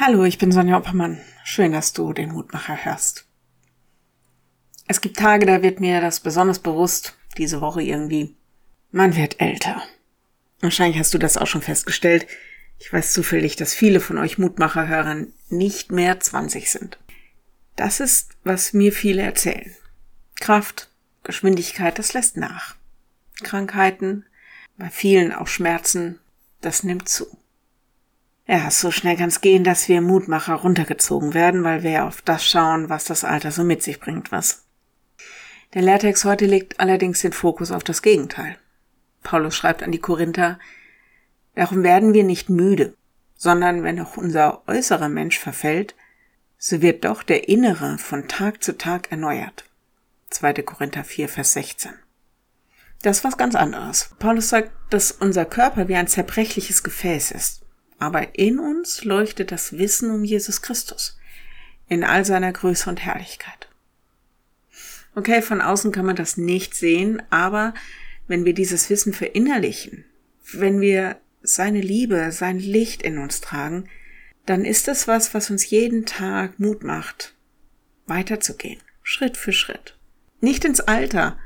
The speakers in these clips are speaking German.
Hallo, ich bin Sonja Oppermann. Schön, dass du den Mutmacher hörst. Es gibt Tage, da wird mir das besonders bewusst, diese Woche irgendwie. Man wird älter. Wahrscheinlich hast du das auch schon festgestellt. Ich weiß zufällig, dass viele von euch Mutmacherhörern nicht mehr 20 sind. Das ist, was mir viele erzählen. Kraft, Geschwindigkeit, das lässt nach. Krankheiten, bei vielen auch Schmerzen, das nimmt zu. Ja, so schnell kann es gehen, dass wir Mutmacher runtergezogen werden, weil wir auf das schauen, was das Alter so mit sich bringt, was. Der Lehrtext heute legt allerdings den Fokus auf das Gegenteil. Paulus schreibt an die Korinther, darum werden wir nicht müde, sondern wenn auch unser äußerer Mensch verfällt, so wird doch der innere von Tag zu Tag erneuert. 2. Korinther 4, Vers 16. Das ist was ganz anderes. Paulus sagt, dass unser Körper wie ein zerbrechliches Gefäß ist aber in uns leuchtet das Wissen um Jesus Christus in all seiner Größe und Herrlichkeit. Okay, von außen kann man das nicht sehen, aber wenn wir dieses Wissen verinnerlichen, wenn wir seine Liebe, sein Licht in uns tragen, dann ist es was, was uns jeden Tag Mut macht, weiterzugehen, Schritt für Schritt. Nicht ins Alter,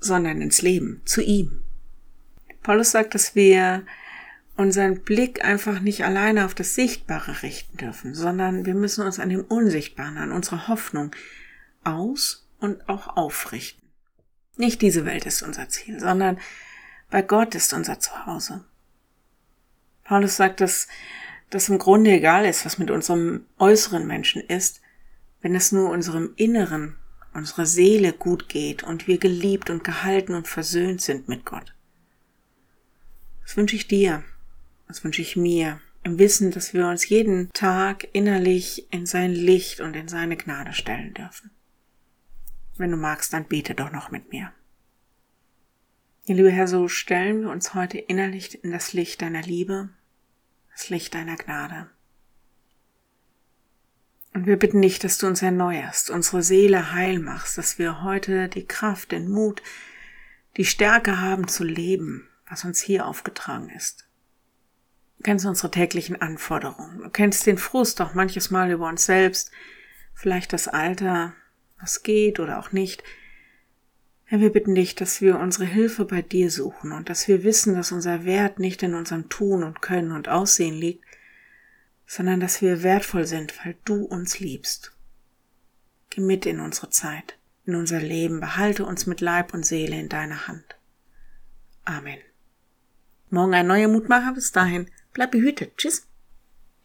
sondern ins Leben, zu ihm. Paulus sagt, dass wir unseren Blick einfach nicht alleine auf das Sichtbare richten dürfen, sondern wir müssen uns an dem Unsichtbaren, an unserer Hoffnung aus und auch aufrichten. Nicht diese Welt ist unser Ziel, sondern bei Gott ist unser Zuhause. Paulus sagt, dass das im Grunde egal ist, was mit unserem äußeren Menschen ist, wenn es nur unserem Inneren, unserer Seele gut geht und wir geliebt und gehalten und versöhnt sind mit Gott. Das wünsche ich dir, das wünsche ich mir. Im Wissen, dass wir uns jeden Tag innerlich in sein Licht und in seine Gnade stellen dürfen. Wenn du magst, dann bete doch noch mit mir. Lieber Herr, so stellen wir uns heute innerlich in das Licht deiner Liebe, das Licht deiner Gnade. Und wir bitten dich, dass du uns erneuerst, unsere Seele heil machst, dass wir heute die Kraft, den Mut, die Stärke haben zu leben, was uns hier aufgetragen ist. Kennst unsere täglichen Anforderungen. Du kennst den Frust auch manches Mal über uns selbst. Vielleicht das Alter, was geht oder auch nicht. Herr, wir bitten dich, dass wir unsere Hilfe bei dir suchen und dass wir wissen, dass unser Wert nicht in unserem Tun und Können und Aussehen liegt, sondern dass wir wertvoll sind, weil du uns liebst. Geh mit in unsere Zeit, in unser Leben, behalte uns mit Leib und Seele in deiner Hand. Amen. Morgen ein neuer Mutmacher. Bis dahin. Bleib behütet. Tschüss.